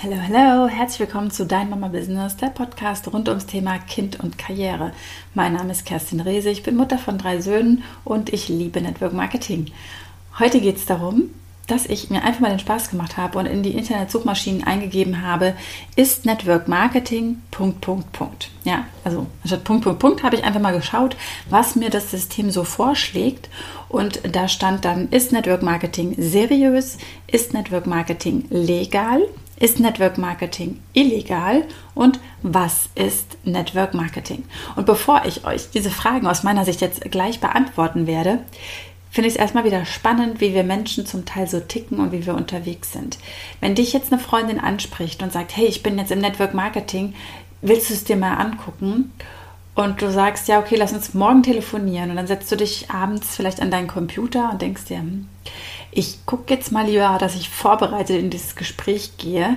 Hallo, hallo, herzlich willkommen zu Dein Mama Business, der Podcast rund ums Thema Kind und Karriere. Mein Name ist Kerstin Rehse, ich bin Mutter von drei Söhnen und ich liebe Network Marketing. Heute geht es darum, dass ich mir einfach mal den Spaß gemacht habe und in die Internetsuchmaschinen eingegeben habe, ist Network Marketing Punkt, Punkt, Punkt. Ja, also anstatt Punkt, Punkt, Punkt habe ich einfach mal geschaut, was mir das System so vorschlägt und da stand dann, ist Network Marketing seriös, ist Network Marketing legal, ist Network Marketing illegal und was ist Network Marketing? Und bevor ich euch diese Fragen aus meiner Sicht jetzt gleich beantworten werde, finde ich es erstmal wieder spannend, wie wir Menschen zum Teil so ticken und wie wir unterwegs sind. Wenn dich jetzt eine Freundin anspricht und sagt, hey, ich bin jetzt im Network Marketing, willst du es dir mal angucken? Und du sagst, ja, okay, lass uns morgen telefonieren. Und dann setzt du dich abends vielleicht an deinen Computer und denkst dir, hm, ich gucke jetzt mal lieber, dass ich vorbereitet in dieses Gespräch gehe.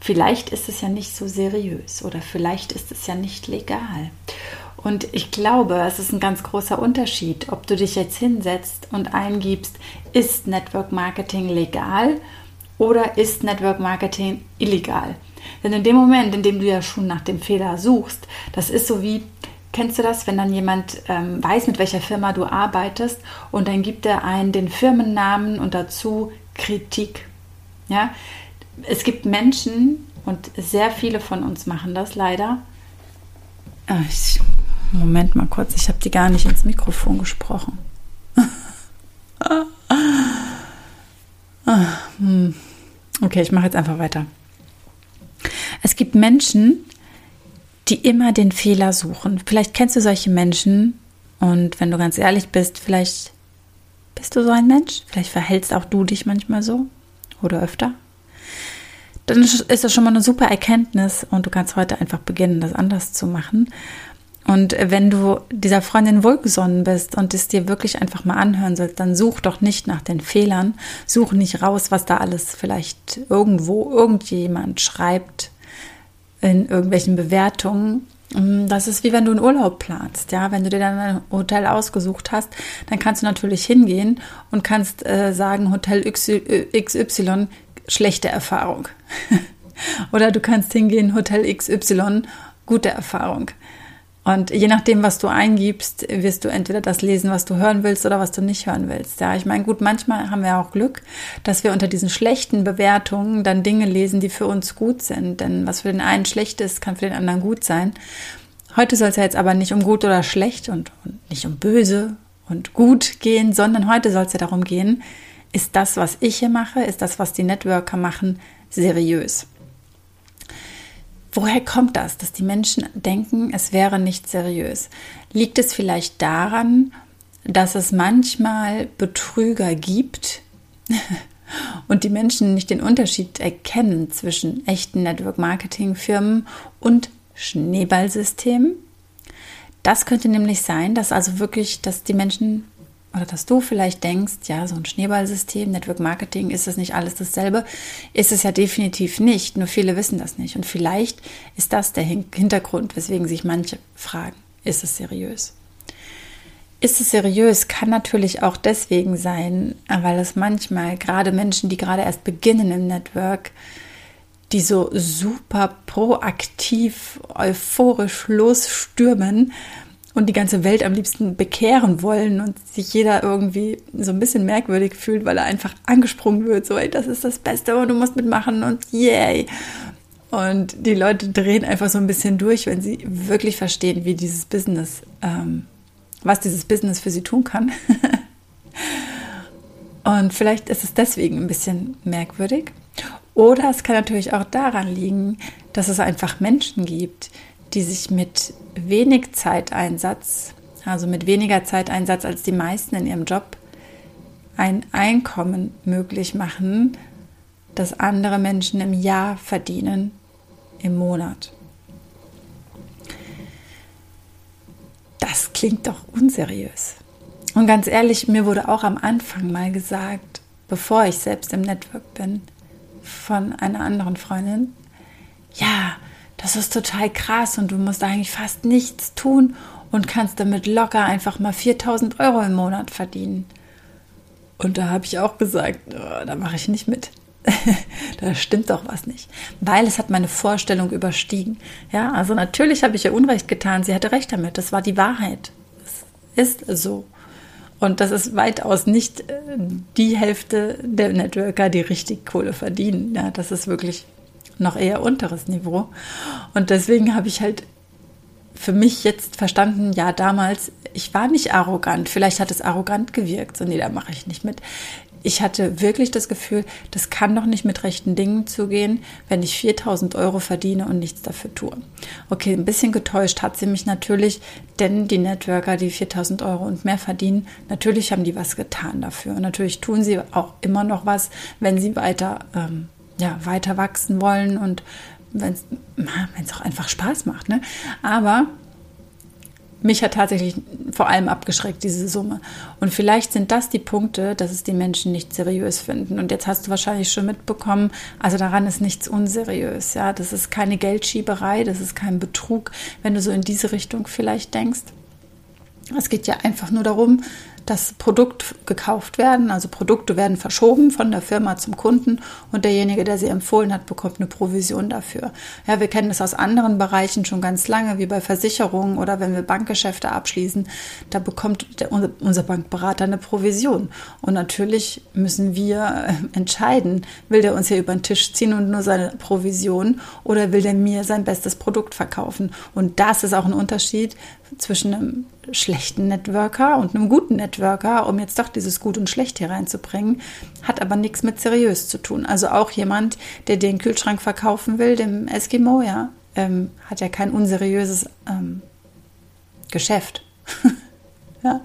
Vielleicht ist es ja nicht so seriös oder vielleicht ist es ja nicht legal. Und ich glaube, es ist ein ganz großer Unterschied, ob du dich jetzt hinsetzt und eingibst, ist Network Marketing legal oder ist Network Marketing illegal. Denn in dem Moment, in dem du ja schon nach dem Fehler suchst, das ist so wie, Kennst du das, wenn dann jemand ähm, weiß, mit welcher Firma du arbeitest und dann gibt er einen den Firmennamen und dazu Kritik? Ja, es gibt Menschen und sehr viele von uns machen das leider. Ah, ich, Moment mal kurz, ich habe die gar nicht ins Mikrofon gesprochen. Ah, hm. okay, ich mache jetzt einfach weiter. Es gibt Menschen, die immer den Fehler suchen. Vielleicht kennst du solche Menschen und wenn du ganz ehrlich bist, vielleicht bist du so ein Mensch, vielleicht verhältst auch du dich manchmal so oder öfter. Dann ist das schon mal eine super Erkenntnis und du kannst heute einfach beginnen, das anders zu machen. Und wenn du dieser Freundin wohlgesonnen bist und es dir wirklich einfach mal anhören sollst, dann such doch nicht nach den Fehlern, such nicht raus, was da alles vielleicht irgendwo irgendjemand schreibt, in irgendwelchen Bewertungen. Mm, das ist wie wenn du einen Urlaub planst, ja. Wenn du dir dann ein Hotel ausgesucht hast, dann kannst du natürlich hingehen und kannst äh, sagen, Hotel XY, schlechte Erfahrung. Oder du kannst hingehen, Hotel XY, gute Erfahrung. Und je nachdem, was du eingibst, wirst du entweder das lesen, was du hören willst oder was du nicht hören willst. Ja, ich meine, gut, manchmal haben wir auch Glück, dass wir unter diesen schlechten Bewertungen dann Dinge lesen, die für uns gut sind. Denn was für den einen schlecht ist, kann für den anderen gut sein. Heute soll es ja jetzt aber nicht um gut oder schlecht und, und nicht um böse und gut gehen, sondern heute soll es ja darum gehen, ist das, was ich hier mache, ist das, was die Networker machen, seriös. Woher kommt das, dass die Menschen denken, es wäre nicht seriös? Liegt es vielleicht daran, dass es manchmal Betrüger gibt und die Menschen nicht den Unterschied erkennen zwischen echten Network-Marketing-Firmen und Schneeballsystemen? Das könnte nämlich sein, dass also wirklich, dass die Menschen oder dass du vielleicht denkst, ja, so ein Schneeballsystem, Network Marketing, ist das nicht alles dasselbe? Ist es ja definitiv nicht, nur viele wissen das nicht. Und vielleicht ist das der Hintergrund, weswegen sich manche fragen, ist es seriös? Ist es seriös? Kann natürlich auch deswegen sein, weil es manchmal gerade Menschen, die gerade erst beginnen im Network, die so super proaktiv, euphorisch losstürmen und die ganze Welt am liebsten bekehren wollen und sich jeder irgendwie so ein bisschen merkwürdig fühlt, weil er einfach angesprungen wird, so, ey, das ist das Beste und du musst mitmachen und yay. Und die Leute drehen einfach so ein bisschen durch, wenn sie wirklich verstehen, wie dieses Business, ähm, was dieses Business für sie tun kann. und vielleicht ist es deswegen ein bisschen merkwürdig. Oder es kann natürlich auch daran liegen, dass es einfach Menschen gibt, die sich mit wenig Zeiteinsatz, also mit weniger Zeiteinsatz als die meisten in ihrem Job, ein Einkommen möglich machen, das andere Menschen im Jahr verdienen, im Monat. Das klingt doch unseriös. Und ganz ehrlich, mir wurde auch am Anfang mal gesagt, bevor ich selbst im Network bin, von einer anderen Freundin, ja, das ist total krass und du musst eigentlich fast nichts tun und kannst damit locker einfach mal 4000 Euro im Monat verdienen. Und da habe ich auch gesagt, oh, da mache ich nicht mit. da stimmt doch was nicht, weil es hat meine Vorstellung überstiegen. Ja, also natürlich habe ich ihr Unrecht getan. Sie hatte recht damit. Das war die Wahrheit. Das ist so. Und das ist weitaus nicht äh, die Hälfte der Networker, die richtig Kohle verdienen. Ja, das ist wirklich noch eher unteres Niveau. Und deswegen habe ich halt für mich jetzt verstanden, ja, damals, ich war nicht arrogant. Vielleicht hat es arrogant gewirkt. So, nee, da mache ich nicht mit ich hatte wirklich das Gefühl, das kann doch nicht mit rechten Dingen zugehen, wenn ich 4000 Euro verdiene und nichts dafür tue. Okay, ein bisschen getäuscht hat sie mich natürlich, denn die Networker, die 4000 Euro und mehr verdienen, natürlich haben die was getan dafür. Und natürlich tun sie auch immer noch was, wenn sie weiter, ähm, ja, weiter wachsen wollen und wenn es auch einfach Spaß macht. Ne? Aber mich hat tatsächlich vor allem abgeschreckt, diese Summe. Und vielleicht sind das die Punkte, dass es die Menschen nicht seriös finden. Und jetzt hast du wahrscheinlich schon mitbekommen, also daran ist nichts unseriös. Ja, das ist keine Geldschieberei, das ist kein Betrug, wenn du so in diese Richtung vielleicht denkst. Es geht ja einfach nur darum, dass Produkt gekauft werden, also Produkte werden verschoben von der Firma zum Kunden und derjenige, der sie empfohlen hat, bekommt eine Provision dafür. Ja, wir kennen das aus anderen Bereichen schon ganz lange, wie bei Versicherungen oder wenn wir Bankgeschäfte abschließen, da bekommt der, unser Bankberater eine Provision. Und natürlich müssen wir äh, entscheiden, will der uns hier über den Tisch ziehen und nur seine Provision oder will der mir sein bestes Produkt verkaufen? Und das ist auch ein Unterschied zwischen einem schlechten Networker und einem guten Networker, um jetzt doch dieses Gut und Schlecht hier reinzubringen, hat aber nichts mit seriös zu tun. Also auch jemand, der den Kühlschrank verkaufen will, dem Eskimo, ja, ähm, hat ja kein unseriöses ähm, Geschäft. ja.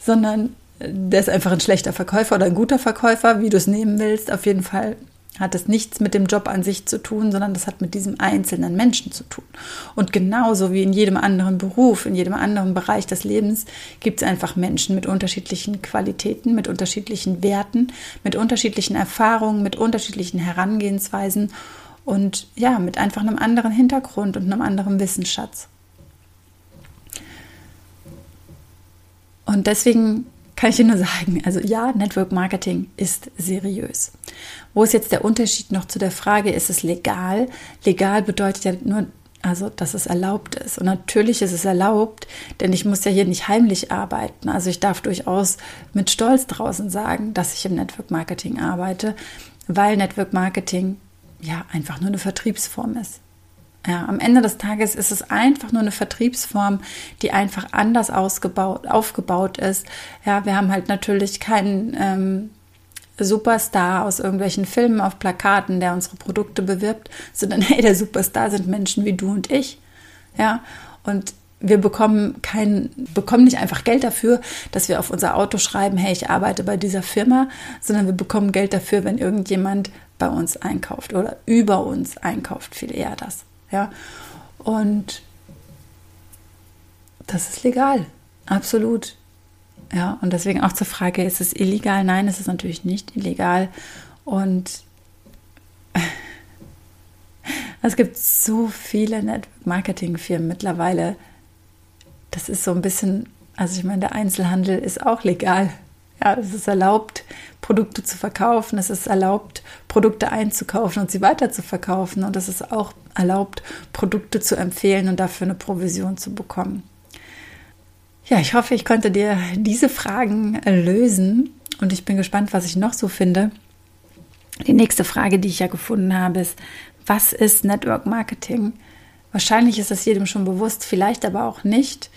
Sondern der ist einfach ein schlechter Verkäufer oder ein guter Verkäufer, wie du es nehmen willst. Auf jeden Fall hat es nichts mit dem Job an sich zu tun, sondern das hat mit diesem einzelnen Menschen zu tun. Und genauso wie in jedem anderen Beruf, in jedem anderen Bereich des Lebens gibt es einfach Menschen mit unterschiedlichen Qualitäten, mit unterschiedlichen Werten, mit unterschiedlichen Erfahrungen, mit unterschiedlichen Herangehensweisen und ja, mit einfach einem anderen Hintergrund und einem anderen Wissensschatz. Und deswegen kann ich dir nur sagen, also ja, Network Marketing ist seriös. Wo ist jetzt der Unterschied noch zu der Frage, ist es legal? Legal bedeutet ja nur, also dass es erlaubt ist. Und natürlich ist es erlaubt, denn ich muss ja hier nicht heimlich arbeiten. Also ich darf durchaus mit Stolz draußen sagen, dass ich im Network Marketing arbeite, weil Network Marketing ja einfach nur eine Vertriebsform ist. Ja, am Ende des Tages ist es einfach nur eine Vertriebsform, die einfach anders ausgebaut, aufgebaut ist. Ja, wir haben halt natürlich keinen ähm, Superstar aus irgendwelchen Filmen auf Plakaten, der unsere Produkte bewirbt, sondern hey, der Superstar sind Menschen wie du und ich. Ja, und wir bekommen kein, bekommen nicht einfach Geld dafür, dass wir auf unser Auto schreiben, hey, ich arbeite bei dieser Firma, sondern wir bekommen Geld dafür, wenn irgendjemand bei uns einkauft oder über uns einkauft, viel eher das. Ja? Und das ist legal, absolut. Ja, und deswegen auch zur Frage, ist es illegal? Nein, es ist natürlich nicht illegal. Und es gibt so viele Network-Marketing-Firmen mittlerweile. Das ist so ein bisschen, also ich meine, der Einzelhandel ist auch legal. Ja, es ist erlaubt, Produkte zu verkaufen. Es ist erlaubt, Produkte einzukaufen und sie weiter zu verkaufen. Und es ist auch erlaubt, Produkte zu empfehlen und dafür eine Provision zu bekommen. Ja, ich hoffe, ich konnte dir diese Fragen lösen und ich bin gespannt, was ich noch so finde. Die nächste Frage, die ich ja gefunden habe, ist, was ist Network Marketing? Wahrscheinlich ist das jedem schon bewusst, vielleicht aber auch nicht.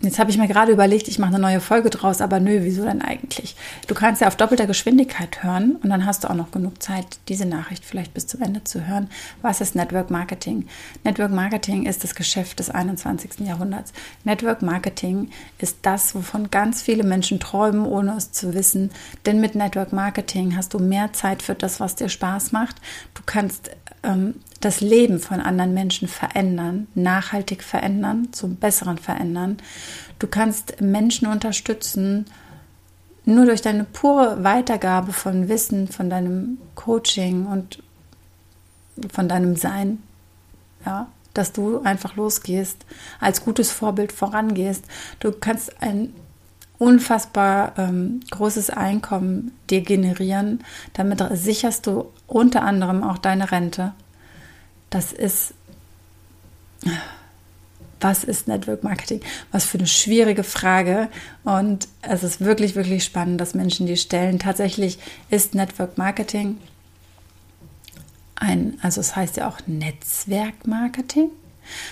Jetzt habe ich mir gerade überlegt, ich mache eine neue Folge draus, aber nö, wieso denn eigentlich? Du kannst ja auf doppelter Geschwindigkeit hören und dann hast du auch noch genug Zeit, diese Nachricht vielleicht bis zum Ende zu hören. Was ist Network Marketing? Network Marketing ist das Geschäft des 21. Jahrhunderts. Network Marketing ist das, wovon ganz viele Menschen träumen, ohne es zu wissen. Denn mit Network Marketing hast du mehr Zeit für das, was dir Spaß macht. Du kannst ähm, das Leben von anderen Menschen verändern, nachhaltig verändern, zum Besseren verändern. Du kannst Menschen unterstützen, nur durch deine pure Weitergabe von Wissen, von deinem Coaching und von deinem Sein. Ja, dass du einfach losgehst, als gutes Vorbild vorangehst. Du kannst ein unfassbar ähm, großes Einkommen dir generieren. Damit sicherst du unter anderem auch deine Rente. Das ist, was ist Network Marketing? Was für eine schwierige Frage. Und es ist wirklich, wirklich spannend, dass Menschen die stellen. Tatsächlich ist Network Marketing ein, also es heißt ja auch Netzwerk Marketing.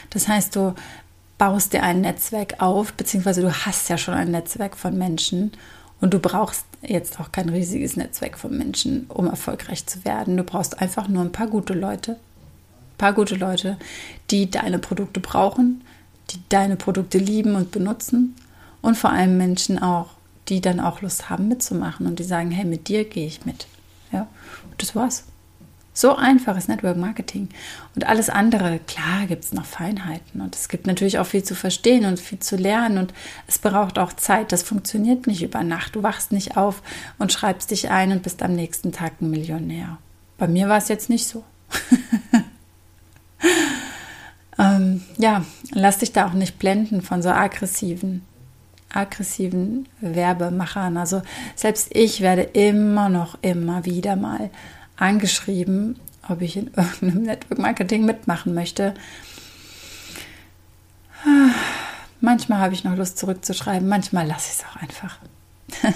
Das heißt, du baust dir ein Netzwerk auf, beziehungsweise du hast ja schon ein Netzwerk von Menschen und du brauchst jetzt auch kein riesiges Netzwerk von Menschen, um erfolgreich zu werden. Du brauchst einfach nur ein paar gute Leute, paar gute Leute, die deine Produkte brauchen, die deine Produkte lieben und benutzen und vor allem Menschen auch, die dann auch Lust haben mitzumachen und die sagen, hey, mit dir gehe ich mit. Ja, das war's. So einfach ist Network Marketing. Und alles andere, klar, gibt es noch Feinheiten. Und es gibt natürlich auch viel zu verstehen und viel zu lernen. Und es braucht auch Zeit. Das funktioniert nicht über Nacht. Du wachst nicht auf und schreibst dich ein und bist am nächsten Tag ein Millionär. Bei mir war es jetzt nicht so. ähm, ja, lass dich da auch nicht blenden von so aggressiven aggressiven Werbemachern. Also selbst ich werde immer noch, immer wieder mal angeschrieben, ob ich in irgendeinem Network Marketing mitmachen möchte. Manchmal habe ich noch Lust zurückzuschreiben, manchmal lasse ich es auch einfach.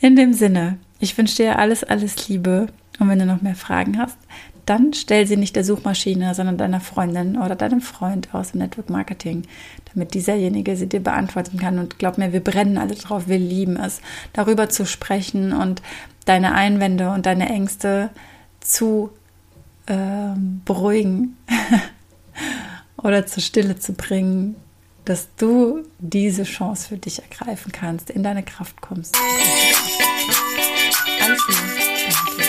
in dem Sinne, ich wünsche dir alles, alles Liebe. Und wenn du noch mehr Fragen hast, dann stell sie nicht der Suchmaschine, sondern deiner Freundin oder deinem Freund aus dem Network Marketing, damit dieserjenige sie dir beantworten kann. Und glaub mir, wir brennen alle drauf, wir lieben es, darüber zu sprechen und deine Einwände und deine Ängste zu äh, beruhigen oder zur Stille zu bringen, dass du diese Chance für dich ergreifen kannst, in deine Kraft kommst. Alles Liebe.